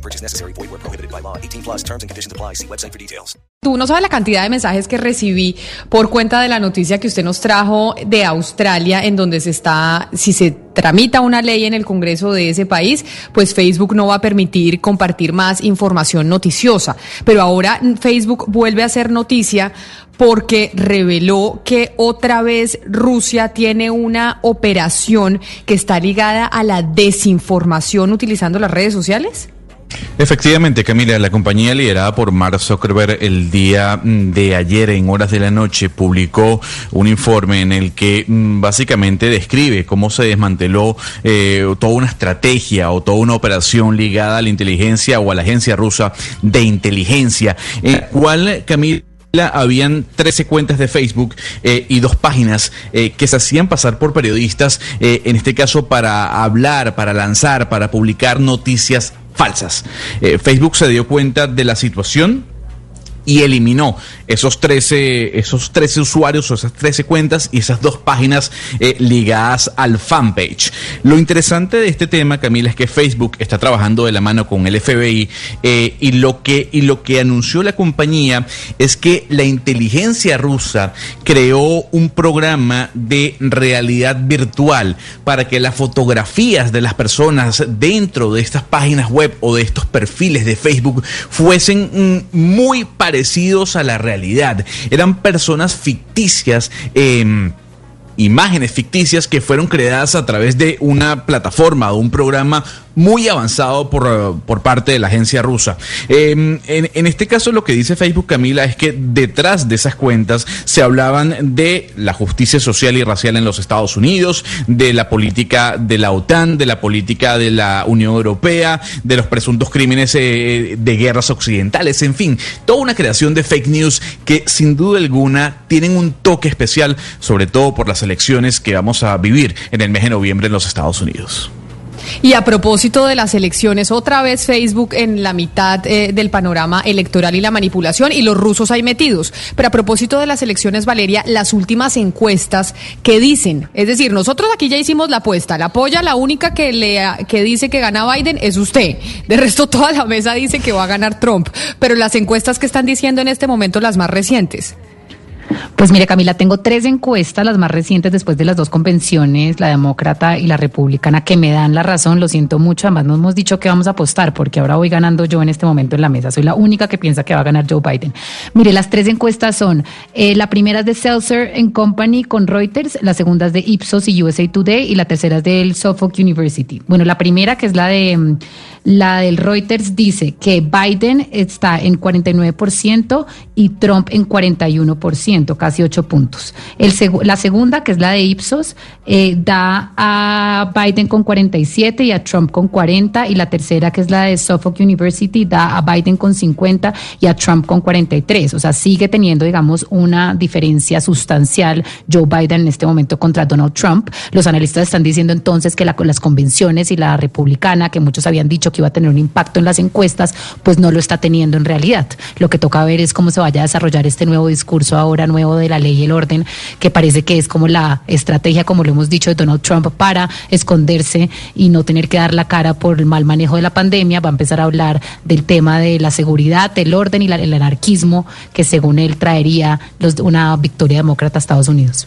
No purchase necessary. Void where prohibited by law. 18 plus terms and conditions apply. See website for details. Tú no sabes la cantidad de mensajes que recibí por cuenta de la noticia que usted nos trajo de Australia, en donde se está, si se tramita una ley en el Congreso de ese país, pues Facebook no va a permitir compartir más información noticiosa. Pero ahora Facebook vuelve a hacer noticia porque reveló que otra vez Rusia tiene una operación que está ligada a la desinformación utilizando las redes sociales. Efectivamente, Camila, la compañía liderada por Mark Zuckerberg el día mm, de ayer en horas de la noche publicó un informe en el que mm, básicamente describe cómo se desmanteló eh, toda una estrategia o toda una operación ligada a la inteligencia o a la agencia rusa de inteligencia, en cual, Camila, habían 13 cuentas de Facebook eh, y dos páginas eh, que se hacían pasar por periodistas, en este caso para hablar, para lanzar, para publicar noticias falsas. Eh, Facebook se dio cuenta de la situación y eliminó esos 13, esos 13 usuarios o esas 13 cuentas y esas dos páginas eh, ligadas al fanpage. Lo interesante de este tema, Camila, es que Facebook está trabajando de la mano con el FBI eh, y, lo que, y lo que anunció la compañía es que la inteligencia rusa creó un programa de realidad virtual para que las fotografías de las personas dentro de estas páginas web o de estos perfiles de Facebook fuesen mm, muy a la realidad eran personas ficticias. Eh, imágenes ficticias que fueron creadas a través de una plataforma o un programa muy avanzado por, por parte de la agencia rusa. Eh, en, este caso lo que dice Facebook Camila es que detrás de esas cuentas se hablaban de la justicia social y racial en los Estados Unidos, de la política de la OTAN, de la política de la Unión Europea, de los presuntos crímenes eh, de guerras occidentales, en fin, toda una creación de fake news que sin duda alguna tienen un toque especial, sobre todo por las elecciones que vamos a vivir en el mes de noviembre en los Estados Unidos. Y a propósito de las elecciones, otra vez Facebook en la mitad eh, del panorama electoral y la manipulación y los rusos ahí metidos. Pero a propósito de las elecciones, Valeria, las últimas encuestas que dicen, es decir, nosotros aquí ya hicimos la apuesta, la apoya, la única que, le, que dice que gana Biden es usted. De resto, toda la mesa dice que va a ganar Trump. Pero las encuestas que están diciendo en este momento, las más recientes. Pues mire, Camila, tengo tres encuestas, las más recientes después de las dos convenciones, la demócrata y la republicana, que me dan la razón. Lo siento mucho. Además, no hemos dicho que vamos a apostar, porque ahora voy ganando yo en este momento en la mesa. Soy la única que piensa que va a ganar Joe Biden. Mire, las tres encuestas son: eh, la primera es de Seltzer Company con Reuters, la segunda es de Ipsos y USA Today, y la tercera es del Suffolk University. Bueno, la primera, que es la de mm, la del Reuters, dice que Biden está en 49% y Trump en 41%, casi 8 puntos. El la segunda, que es la de Ipsos, eh, da a Biden con 47 y a Trump con 40. Y la tercera, que es la de Suffolk University, da a Biden con 50 y a Trump con 43. O sea, sigue teniendo, digamos, una diferencia sustancial Joe Biden en este momento contra Donald Trump. Los analistas están diciendo entonces que la, las convenciones y la republicana, que muchos habían dicho que iba a tener un impacto en las encuestas, pues no lo está teniendo en realidad. Lo que toca ver es cómo se vaya a desarrollar este nuevo discurso ahora nuevo de la ley y el orden, que parece que es como la estrategia, como lo hemos dicho, de Donald Trump para esconderse y no tener que dar la cara por el mal manejo de la pandemia. Va a empezar a hablar del tema de la seguridad, el orden y la, el anarquismo, que según él traería los, una victoria demócrata a Estados Unidos.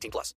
18 plus.